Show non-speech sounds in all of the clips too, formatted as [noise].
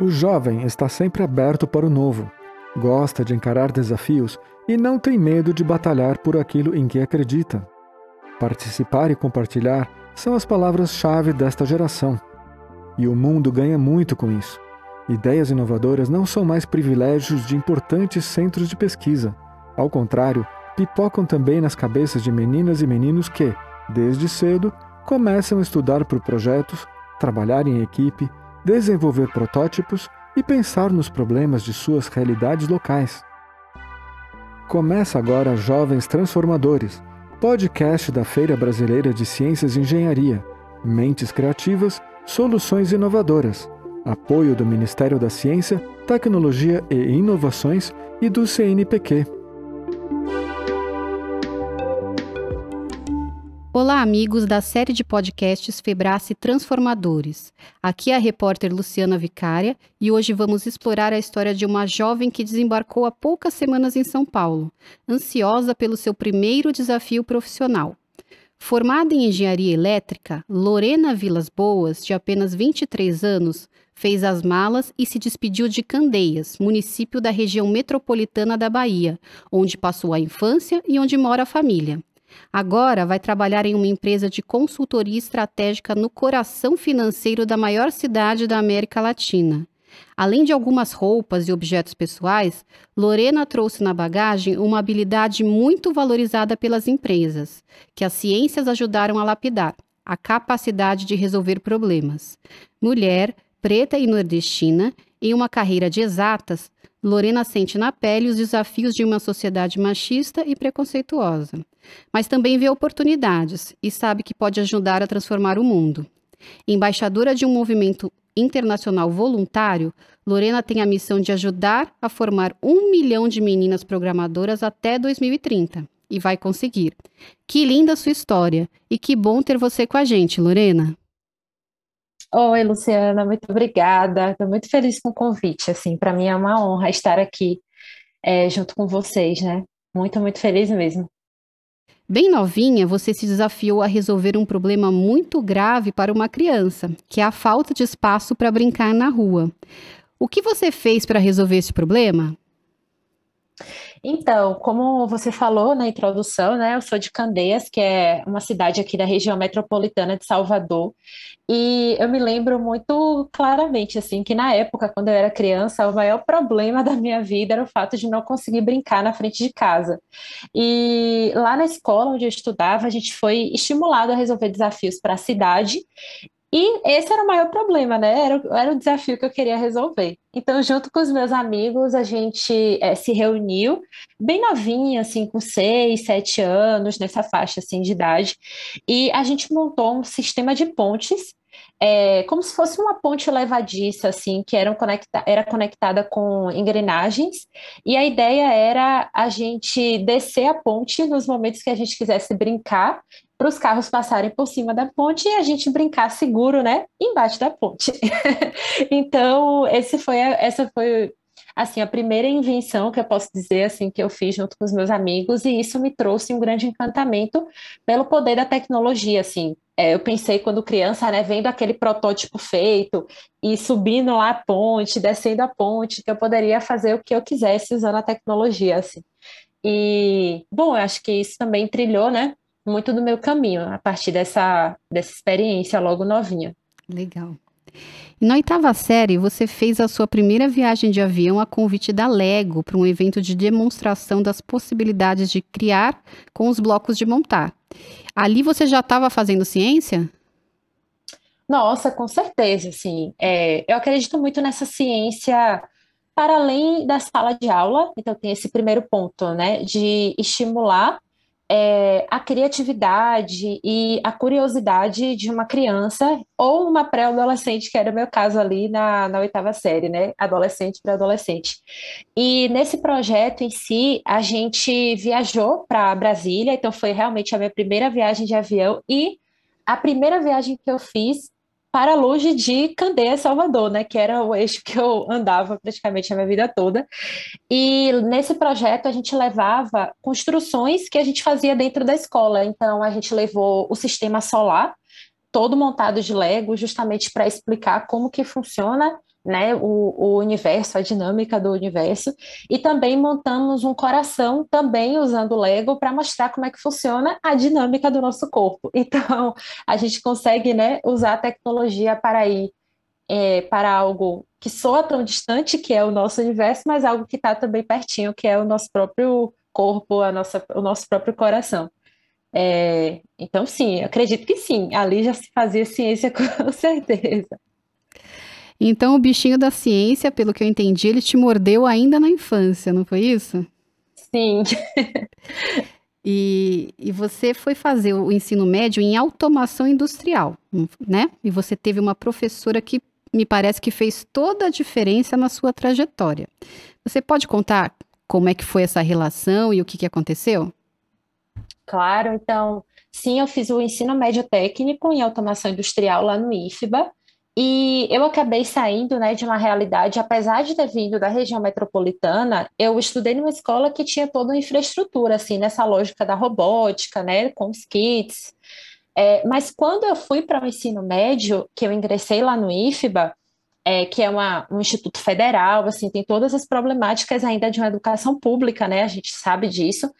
O jovem está sempre aberto para o novo, gosta de encarar desafios e não tem medo de batalhar por aquilo em que acredita. Participar e compartilhar são as palavras-chave desta geração. E o mundo ganha muito com isso. Ideias inovadoras não são mais privilégios de importantes centros de pesquisa. Ao contrário, pipocam também nas cabeças de meninas e meninos que, desde cedo, começam a estudar por projetos, trabalhar em equipe, desenvolver protótipos e pensar nos problemas de suas realidades locais. Começa agora Jovens Transformadores, podcast da Feira Brasileira de Ciências e Engenharia, Mentes Criativas, Soluções Inovadoras, apoio do Ministério da Ciência, Tecnologia e Inovações e do CNPq. Olá, amigos da série de podcasts Febrace Transformadores. Aqui é a repórter Luciana Vicária e hoje vamos explorar a história de uma jovem que desembarcou há poucas semanas em São Paulo, ansiosa pelo seu primeiro desafio profissional. Formada em engenharia elétrica, Lorena Vilas Boas, de apenas 23 anos, fez as malas e se despediu de Candeias, município da região metropolitana da Bahia, onde passou a infância e onde mora a família. Agora vai trabalhar em uma empresa de consultoria estratégica no coração financeiro da maior cidade da América Latina. Além de algumas roupas e objetos pessoais, Lorena trouxe na bagagem uma habilidade muito valorizada pelas empresas, que as ciências ajudaram a lapidar: a capacidade de resolver problemas. Mulher, preta e nordestina, em uma carreira de exatas, Lorena sente na pele os desafios de uma sociedade machista e preconceituosa, mas também vê oportunidades e sabe que pode ajudar a transformar o mundo. Embaixadora de um movimento internacional voluntário, Lorena tem a missão de ajudar a formar um milhão de meninas programadoras até 2030 e vai conseguir. Que linda sua história e que bom ter você com a gente, Lorena. Oi, Luciana, muito obrigada. Estou muito feliz com o convite. Assim, para mim é uma honra estar aqui é, junto com vocês, né? Muito, muito feliz mesmo. Bem novinha, você se desafiou a resolver um problema muito grave para uma criança, que é a falta de espaço para brincar na rua. O que você fez para resolver esse problema? Então, como você falou na introdução, né, eu sou de Candeias, que é uma cidade aqui da região metropolitana de Salvador, e eu me lembro muito claramente, assim, que na época, quando eu era criança, o maior problema [laughs] da minha vida era o fato de não conseguir brincar na frente de casa. E lá na escola onde eu estudava, a gente foi estimulado a resolver desafios para a cidade, e esse era o maior problema, né? Era, era o desafio que eu queria resolver. Então, junto com os meus amigos, a gente é, se reuniu, bem novinha, assim, com seis, sete anos, nessa faixa assim, de idade, e a gente montou um sistema de pontes é, como se fosse uma ponte levadiça, assim, que eram conecta era conectada com engrenagens, e a ideia era a gente descer a ponte nos momentos que a gente quisesse brincar, para os carros passarem por cima da ponte e a gente brincar seguro, né, embaixo da ponte. [laughs] então, esse foi a, essa foi assim, a primeira invenção que eu posso dizer, assim, que eu fiz junto com os meus amigos, e isso me trouxe um grande encantamento pelo poder da tecnologia, assim. É, eu pensei quando criança, né, vendo aquele protótipo feito e subindo lá a ponte, descendo a ponte, que eu poderia fazer o que eu quisesse usando a tecnologia, assim. E, bom, eu acho que isso também trilhou, né, muito do meu caminho, a partir dessa, dessa experiência logo novinha. Legal. E na oitava série, você fez a sua primeira viagem de avião a convite da Lego para um evento de demonstração das possibilidades de criar com os blocos de montar. Ali você já estava fazendo ciência? Nossa, com certeza, sim. É, eu acredito muito nessa ciência para além da sala de aula, então tem esse primeiro ponto, né, de estimular é, a criatividade e a curiosidade de uma criança ou uma pré-adolescente, que era o meu caso ali na, na oitava série, né? Adolescente para adolescente. E nesse projeto em si, a gente viajou para Brasília, então foi realmente a minha primeira viagem de avião e a primeira viagem que eu fiz para longe de Candeias, Salvador, né, que era o eixo que eu andava praticamente a minha vida toda. E nesse projeto a gente levava construções que a gente fazia dentro da escola. Então a gente levou o sistema solar todo montado de Lego, justamente para explicar como que funciona né, o, o, universo, a dinâmica do universo, e também montamos um coração também usando Lego para mostrar como é que funciona a dinâmica do nosso corpo. [laughs] Então, a gente consegue, né, usar a tecnologia para ir é, para algo que soa tão distante, que é o nosso universo, mas algo que está também pertinho, que é o nosso próprio corpo, a nossa, o nosso próprio coração. É, então, sim, acredito que sim, ali já se fazia ciência [laughs] com certeza. Então, o bichinho da ciência, pelo que eu entendi, ele te mordeu ainda na infância, não foi isso? Sim. E, e, você foi fazer o ensino médio em automação industrial, né? E você teve uma professora que me parece que fez toda a diferença na sua trajetória. Você pode contar como é que foi essa relação e o que, que aconteceu? Claro, então, sim, eu fiz o ensino médio técnico em automação industrial lá no IFBA, e eu acabei saindo, né, de uma realidade, apesar de ter vindo da região metropolitana, eu estudei numa escola que tinha toda uma infraestrutura, assim, nessa lógica da robótica, né, com os kits. É, mas quando eu fui para o ensino médio, que eu ingressei lá no IFBA, é, que é uma, um instituto federal, assim, tem todas as problemáticas ainda de uma educação pública, né? A gente sabe disso.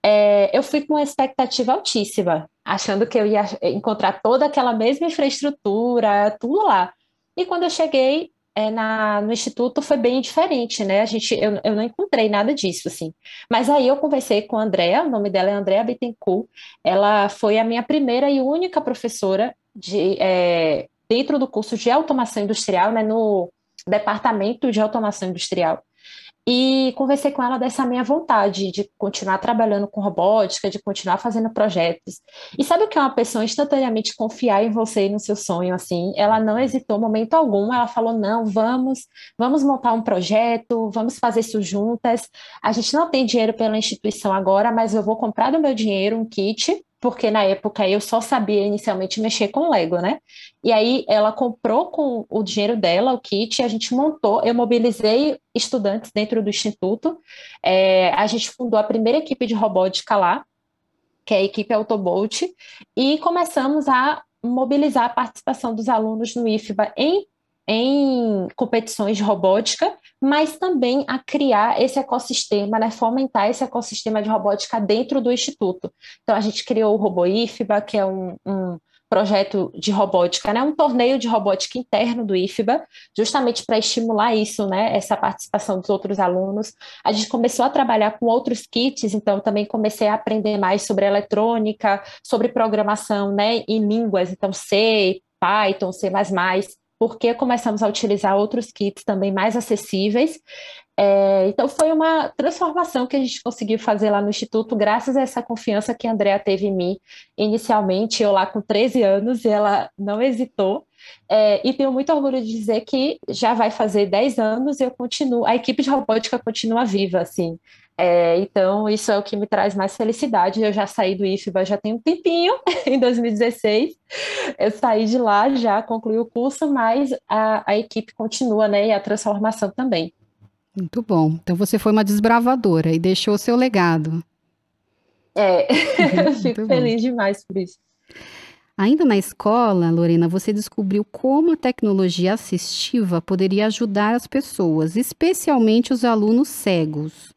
É, eu fui com uma expectativa altíssima, achando que eu ia encontrar toda aquela mesma infraestrutura, tudo lá. E quando eu cheguei é, na, no instituto foi bem diferente, né? A gente, eu, eu não encontrei nada disso, assim. Mas aí eu conversei com a Andrea, o nome dela é Andrea Bittencourt, ela foi a minha primeira e única professora de, é, dentro do curso de automação industrial, né, no departamento de automação industrial. E conversei com ela dessa minha vontade de continuar trabalhando com robótica, de continuar fazendo projetos. E sabe o que é uma pessoa instantaneamente confiar em você e no seu sonho, assim? Ela não hesitou momento algum, ela falou: "Não, vamos, vamos montar um projeto, vamos fazer isso juntas. A gente não tem dinheiro pela instituição agora, mas eu vou comprar do meu dinheiro um kit porque na época eu só sabia inicialmente mexer com Lego, né? E aí ela comprou com o dinheiro dela o kit, a gente montou, eu mobilizei estudantes dentro do instituto, é, a gente fundou a primeira equipe de robótica lá, que é a equipe Autobolt, e começamos a mobilizar a participação dos alunos no IFBA em em competições de robótica, mas também a criar esse ecossistema, né, fomentar esse ecossistema de robótica dentro do Instituto. Então, a gente criou o RoboIFBA, que é um, um projeto de robótica, né, um torneio de robótica interno do IFBA, justamente para estimular isso, né, essa participação dos outros alunos. A gente começou a trabalhar com outros kits, então também comecei a aprender mais sobre eletrônica, sobre programação, né, em línguas, então C, Python, C++, porque começamos a utilizar outros kits também mais acessíveis. É, então, foi uma transformação que a gente conseguiu fazer lá no Instituto, graças a essa confiança que a Andrea teve em mim. Inicialmente, eu lá com 13 anos, e ela não hesitou. É, e tenho muito orgulho de dizer que já vai fazer 10 anos e eu continuo, a equipe de robótica continua viva, assim. É, então, isso é o que me traz mais felicidade. Eu já saí do IFBA já tem um tempinho, [laughs] em 2016. Eu saí de lá, já concluí o curso, mas a, a equipe continua, né? E a transformação também. Muito bom. Então, você foi uma desbravadora e deixou o seu legado. É, [laughs] fico feliz demais por isso. Ainda na escola, Lorena, você descobriu como a tecnologia assistiva poderia ajudar as pessoas, especialmente os alunos cegos.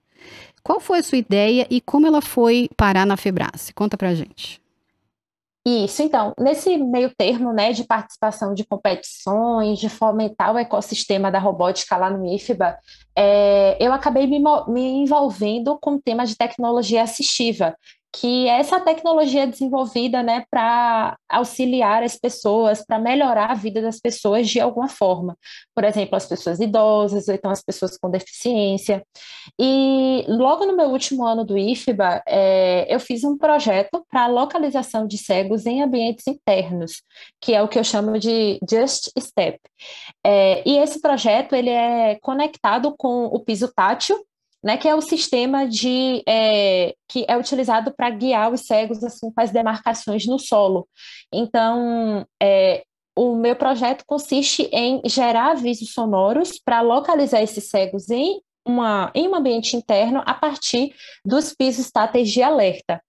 Qual foi a sua ideia e como ela foi parar na Febrace? Conta pra gente. Isso, então, nesse meio termo, né, de participação de competições, de fomentar o ecossistema da robótica lá no IFBA, é, eu acabei me, me envolvendo com o tema de tecnologia assistiva, que essa tecnologia é desenvolvida né, para auxiliar as pessoas, para melhorar a vida das pessoas de alguma forma. Por exemplo, as pessoas idosas, ou então as pessoas com deficiência. E logo no meu último ano do IFBA, é, eu fiz um projeto para localização de cegos em ambientes internos, que é o que eu chamo de Just Step. É, e esse projeto ele é conectado com o piso tátil, né, que é o sistema de é, que é utilizado para guiar os cegos assim com as demarcações no solo. Então, é, o meu projeto consiste em gerar avisos sonoros para localizar esses cegos em uma em um ambiente interno a partir dos pisos táteis de alerta.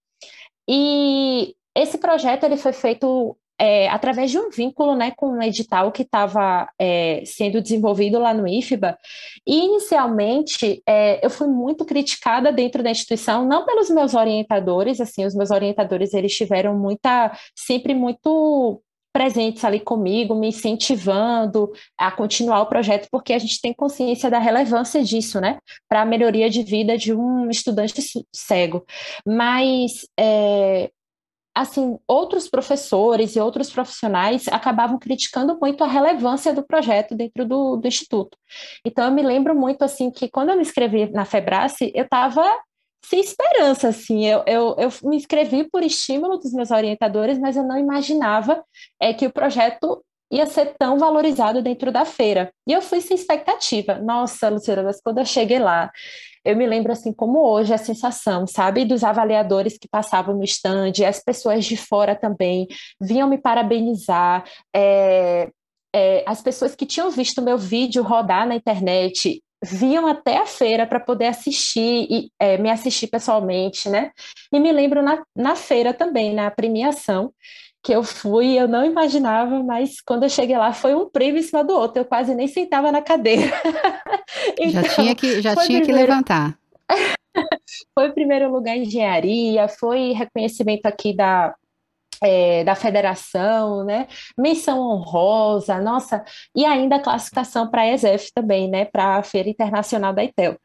E esse projeto ele foi feito é, através de um vínculo né, com um edital que estava é, sendo desenvolvido lá no IFBA. E, inicialmente, é, eu fui muito criticada dentro da instituição, não pelos meus orientadores, assim, os meus orientadores, eles tiveram muita, sempre muito presentes ali comigo, me incentivando a continuar o projeto, porque a gente tem consciência da relevância disso, né, para a melhoria de vida de um estudante cego. Mas, é, assim, outros professores e outros profissionais acabavam criticando muito a relevância do projeto dentro do, do instituto. Então, eu me lembro muito, assim, que quando eu me inscrevi na FEBRACE, eu estava sem esperança, assim. Eu, eu, eu me inscrevi por estímulo dos meus orientadores, mas eu não imaginava é, que o projeto ia ser tão valorizado dentro da feira. E eu fui sem expectativa. Nossa, Luciana, mas quando eu cheguei lá, eu me lembro assim como hoje a sensação, sabe, dos avaliadores que passavam no stand, as pessoas de fora também vinham me parabenizar, é, é, as pessoas que tinham visto meu vídeo rodar na internet vinham até a feira para poder assistir e é, me assistir pessoalmente, né? E me lembro na, na feira também, na premiação, que eu fui, eu não imaginava, mas quando eu cheguei lá foi um prêmio em cima do outro, eu quase nem sentava na cadeira. [laughs] [laughs] então, já tinha que, já tinha primeiro... que levantar. [laughs] foi primeiro lugar em engenharia, foi reconhecimento aqui da é, da federação, né? Menção honrosa, nossa, e ainda a classificação para a ESEF também, né? Para a Feira Internacional da ITEL.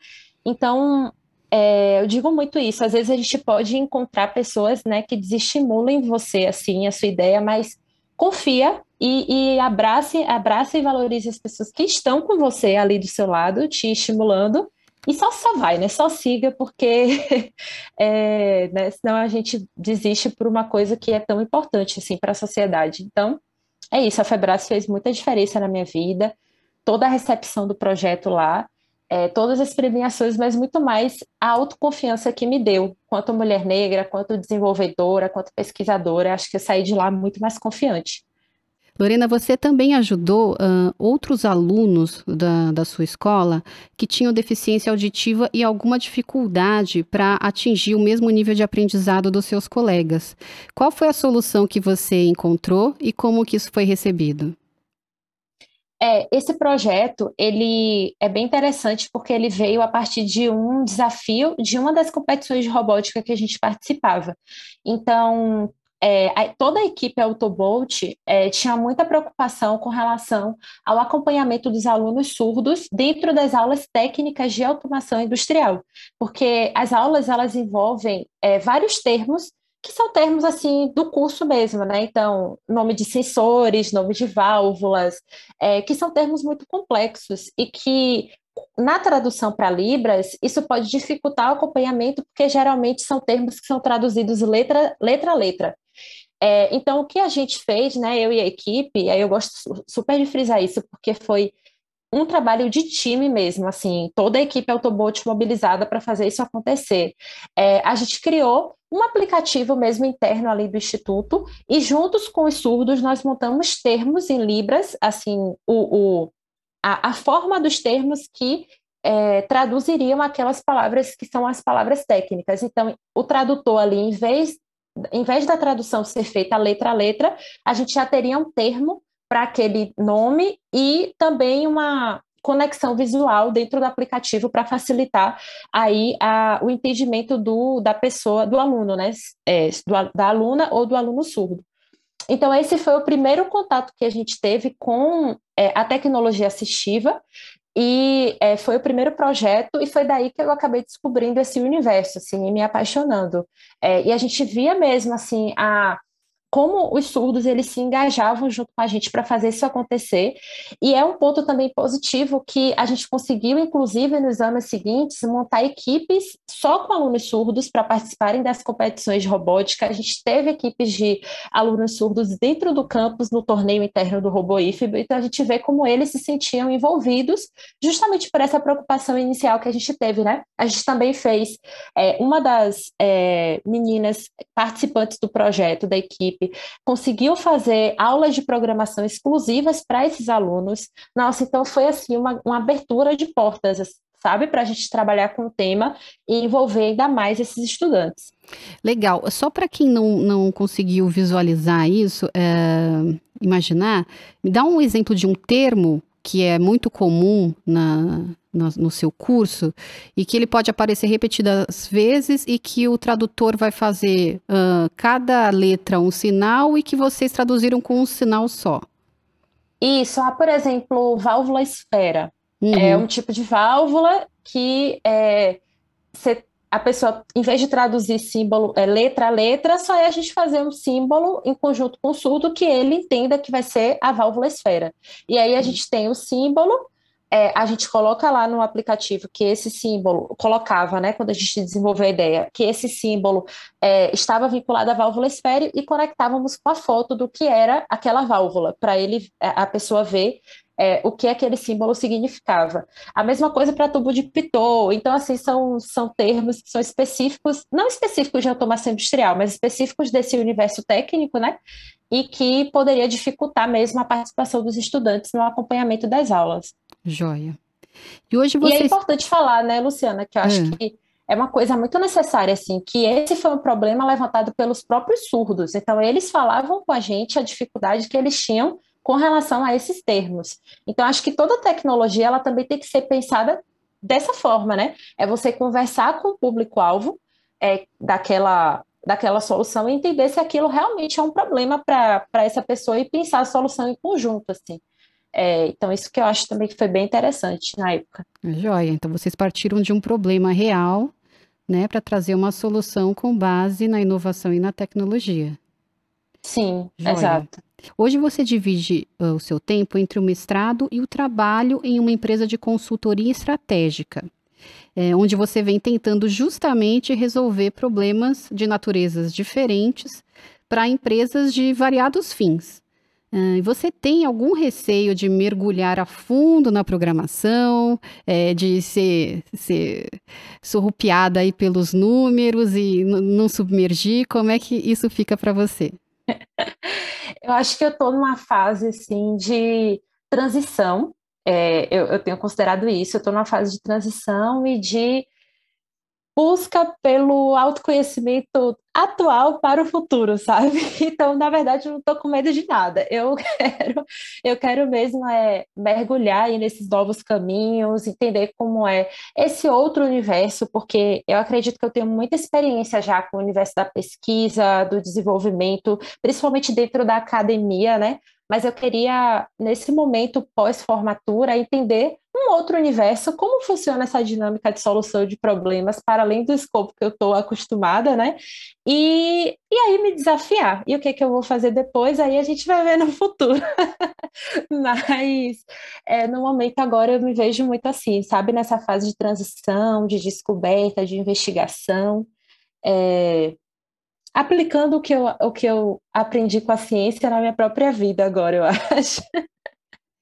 Então, é, eu digo muito isso. Às vezes a gente pode encontrar pessoas, né, que desestimulem você, assim, a sua ideia, mas confia e, e abrace, abrace e valorize as pessoas que estão com você ali do seu lado, te estimulando e só, só vai, né? Só siga, porque [laughs] é, né? senão a gente desiste por uma coisa que é tão importante assim, para a sociedade. Então, é isso. A Febras fez muita diferença na minha vida, toda a recepção do projeto lá, é, todas as premiações, mas muito mais a autoconfiança que me deu, quanto mulher negra, quanto desenvolvedora, quanto pesquisadora. Acho que eu saí de lá muito mais confiante. Lorena, você também ajudou uh, outros alunos da, da sua escola que tinham deficiência auditiva e alguma dificuldade para atingir o mesmo nível de aprendizado dos seus colegas. Qual foi a solução que você encontrou e como que isso foi recebido? É, esse projeto, ele é bem interessante porque ele veio a partir de um desafio de uma das competições de robótica que a gente participava. Então, é, toda a equipe Autobolt é, tinha muita preocupação com relação ao acompanhamento dos alunos surdos dentro das aulas técnicas de automação industrial, porque as aulas elas envolvem é, vários termos que são termos assim do curso mesmo, né? Então, nome de sensores, nome de válvulas, é, que são termos muito complexos e que na tradução para Libras, isso pode dificultar o acompanhamento, porque geralmente são termos que são traduzidos letra, letra a letra. É, então, o que a gente fez, né, eu e a equipe, aí eu gosto super de frisar isso, porque foi um trabalho de time mesmo, assim, toda a equipe Autobot mobilizada para fazer isso acontecer. É, a gente criou um aplicativo mesmo interno ali do Instituto, e juntos com os surdos nós montamos termos em Libras, assim, o, o a, a forma dos termos que é, traduziriam aquelas palavras que são as palavras técnicas. Então, o tradutor ali, em vez em vez da tradução ser feita letra a letra, a gente já teria um termo para aquele nome e também uma conexão visual dentro do aplicativo para facilitar aí a, o entendimento do, da pessoa, do aluno, né? É, do, da aluna ou do aluno surdo. Então, esse foi o primeiro contato que a gente teve com é, a tecnologia assistiva, e é, foi o primeiro projeto, e foi daí que eu acabei descobrindo esse universo, assim, e me apaixonando. É, e a gente via mesmo, assim, a, como os surdos eles se engajavam junto com a gente para fazer isso acontecer. E é um ponto também positivo que a gente conseguiu, inclusive, nos anos seguintes, montar equipes só com alunos surdos para participarem das competições de robótica. A gente teve equipes de alunos surdos dentro do campus no torneio interno do Robô IFB, então a gente vê como eles se sentiam envolvidos, justamente por essa preocupação inicial que a gente teve, né? A gente também fez é, uma das é, meninas participantes do projeto da equipe conseguiu fazer aulas de programação exclusivas para esses alunos. Nossa, então foi assim uma, uma abertura de portas, sabe? Para a gente trabalhar com o tema e envolver ainda mais esses estudantes. Legal. Só para quem não, não conseguiu visualizar isso, é, imaginar, me dá um exemplo de um termo que é muito comum na, no, no, seu curso e que ele pode aparecer repetidas vezes e que o tradutor vai fazer uh, cada letra um sinal e que vocês traduziram com um sinal só. Isso, por exemplo, válvula esfera. Uhum. É um tipo de válvula que é, a pessoa, em vez de traduzir símbolo é, letra a letra, só é a gente fazer um símbolo em conjunto com o surdo que ele entenda que vai ser a válvula esfera. E aí a gente tem o símbolo, é, a gente coloca lá no aplicativo que esse símbolo, colocava, né, quando a gente desenvolveu a ideia, que esse símbolo é, estava vinculado à válvula esfera e conectávamos com a foto do que era aquela válvula, para ele, a pessoa ver é, o que aquele símbolo significava. A mesma coisa para tubo de Pitot. Então, assim, são, são termos que são específicos, não específicos de automação industrial, mas específicos desse universo técnico, né? E que poderia dificultar mesmo a participação dos estudantes no acompanhamento das aulas. Joia. E hoje você... E é importante falar, né, Luciana, que eu acho é. que é uma coisa muito necessária, assim, que esse foi um problema levantado pelos próprios surdos. Então, eles falavam com a gente a dificuldade que eles tinham com relação a esses termos. Então, acho que toda tecnologia ela também tem que ser pensada dessa forma, né? É você conversar com o público-alvo é, daquela, daquela solução e entender se aquilo realmente é um problema para essa pessoa e pensar a solução em conjunto, assim. É, então, isso que eu acho também que foi bem interessante na época. Joia. Então, vocês partiram de um problema real, né, para trazer uma solução com base na inovação e na tecnologia. Sim, Joia. exato. Hoje você divide uh, o seu tempo entre o mestrado e o trabalho em uma empresa de consultoria estratégica, é, onde você vem tentando justamente resolver problemas de naturezas diferentes para empresas de variados fins. Uh, você tem algum receio de mergulhar a fundo na programação, é, de ser, ser surrupiada aí pelos números e não submergir? Como é que isso fica para você? [laughs] eu acho que eu estou numa fase assim de transição. É, eu, eu, tenho considerado isso. Eu estou numa fase de transição e de busca pelo autoconhecimento atual para o futuro, sabe? [laughs] Então, na verdade, eu não estou com medo de nada. Eu [laughs] quero, eu quero mesmo é mergulhar nesses novos caminhos, entender como é esse outro universo, porque eu acredito que eu tenho muita experiência já com o universo da pesquisa, do desenvolvimento, principalmente dentro da academia, né? mas eu queria, nesse momento pós-formatura, entender um outro universo, como funciona essa dinâmica de solução de problemas, para além do escopo que eu estou acostumada, né? E, e aí me desafiar. E o que, que eu vou fazer depois, aí a gente vai ver no futuro. [laughs] mas é, no momento agora eu me vejo muito assim, sabe? Nessa fase de transição, de descoberta, de investigação. É, aplicando o que, eu, o que eu aprendi com a ciência na minha própria vida agora, eu [laughs] acho.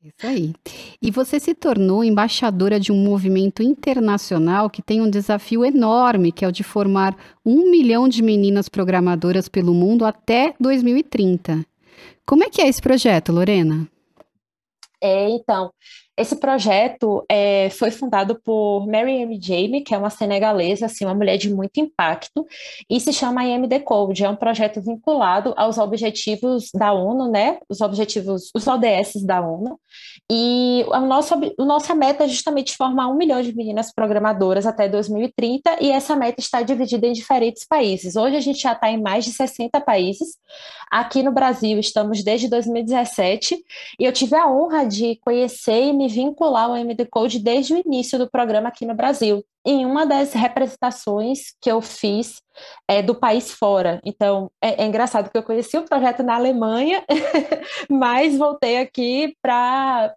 Isso aí. E você se tornou embaixadora de um movimento internacional que tem um desafio enorme, que é o de formar um milhão de meninas programadoras pelo mundo até 2030. Como é que é esse projeto, Lorena? É, então, esse projeto é, foi fundado por Mary M. Jamie, que é uma senegalesa, assim, uma mulher de muito impacto, e se chama IMD Code. É um projeto vinculado aos objetivos da ONU, né? Os objetivos, os ODS da ONU. E a nossa, a nossa meta é justamente formar um milhão de meninas programadoras até 2030, e essa meta está dividida em diferentes países. Hoje a gente já está em mais de 60 países. Aqui no Brasil estamos desde 2017, e eu tive a honra de conhecer e me me vincular ao MD Code desde o início do programa aqui no Brasil em uma das representações que eu fiz é, do país fora. Então, é, é, engraçado que eu conheci o projeto na Alemanha, [laughs] mas voltei aqui para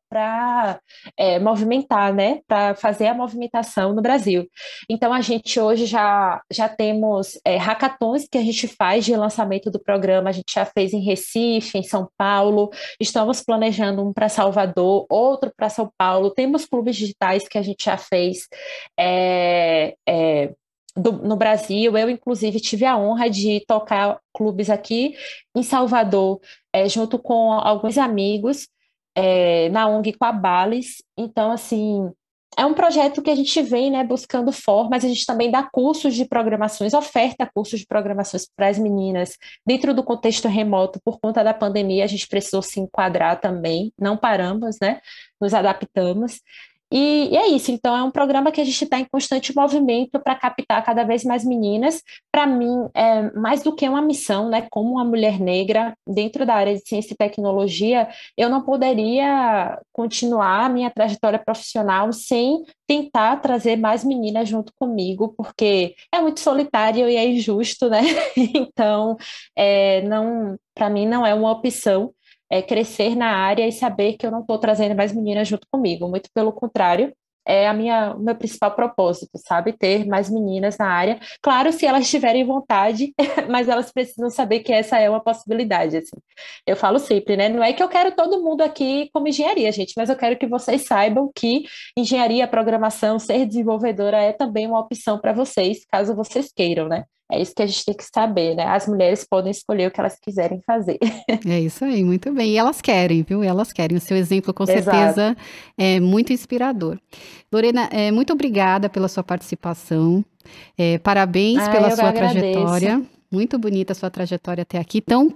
é, movimentar, né? Para fazer a movimentação no Brasil. Então, a gente hoje já, já temos é, hackathons que a gente faz de lançamento do programa, a gente já fez em Recife, em São Paulo, estamos planejando um para Salvador, outro para São Paulo, temos clubes digitais que a gente já fez. É, é, é, do, no Brasil. Eu, inclusive, tive a honra de tocar clubes aqui em Salvador, é, junto com alguns amigos, é, na ONG com a Bales. Então, assim, é um projeto que a gente vem né, buscando formas, a gente também dá cursos de programações, oferta cursos de programações para as meninas dentro do contexto remoto, por conta da pandemia, a gente precisou se enquadrar também, não paramos, né? Nos adaptamos. E, e, é isso, então é um programa que a gente está em constante movimento para captar cada vez mais meninas. Para mim, é mais do que uma missão, né? Como uma mulher negra dentro da área de ciência e tecnologia, eu não poderia continuar a minha trajetória profissional sem tentar trazer mais meninas junto comigo, porque é muito solitário e é injusto, né? [laughs] Então, é, não, para mim não é uma opção é, crescer na área e saber que eu não estou trazendo mais meninas junto comigo. Muito pelo contrário, é a minha, o meu principal propósito, sabe? Ter mais meninas na área. Claro, se elas tiverem vontade, [laughs] mas elas precisam saber que essa é uma possibilidade, assim. Eu falo sempre, né? Não é que eu quero todo mundo aqui como engenharia, gente, mas eu quero que vocês saibam que engenharia, programação, ser desenvolvedora é também uma opção para vocês, caso vocês queiram, né? É isso que a gente tem que saber, né? As mulheres podem escolher o que elas quiserem fazer. [laughs] É isso aí, muito bem. E elas querem, viu? Elas querem. O seu exemplo, com Exato. certeza, é muito inspirador. Lorena, é, muito obrigada pela sua participação. É, parabéns ah, pela sua agradeço. trajetória. Muito bonita a sua trajetória até aqui, tão,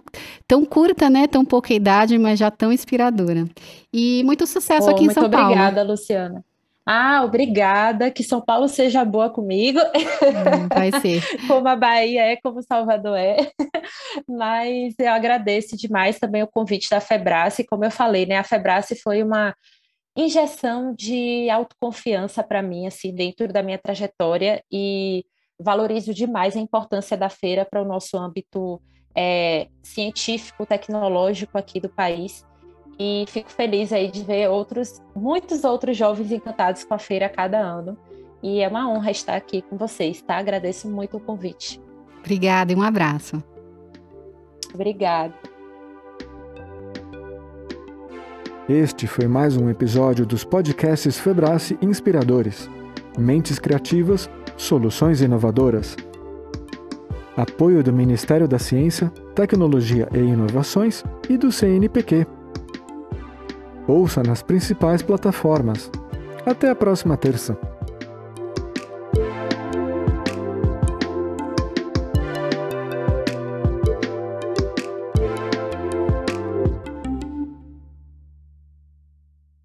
tão curta, né? Tão pouca idade, mas já tão inspiradora. E muito sucesso aqui em São Paulo. Muito obrigada, Luciana. Ah, obrigada, que São Paulo seja boa comigo. Hum, vai ser. [laughs] como a Bahia é, como Salvador é. [laughs] Mas eu agradeço demais também o convite da Febrace. Como eu falei, né, a Febrace foi uma injeção de autoconfiança para mim, assim, dentro da minha trajetória e valorizo demais a importância da feira para o nosso âmbito é, científico, tecnológico aqui do país. E fico feliz aí de ver outros, muitos outros jovens encantados com a feira a cada ano. E é uma honra estar aqui com vocês, tá? Agradeço muito o convite. Obrigada e um abraço. Obrigada. Este foi mais um episódio dos podcasts Febrace Inspiradores. Mentes criativas, soluções inovadoras. Apoio do Ministério da Ciência, Tecnologia e Inovações e do CNPq. Ouça nas principais plataformas. Até a próxima terça.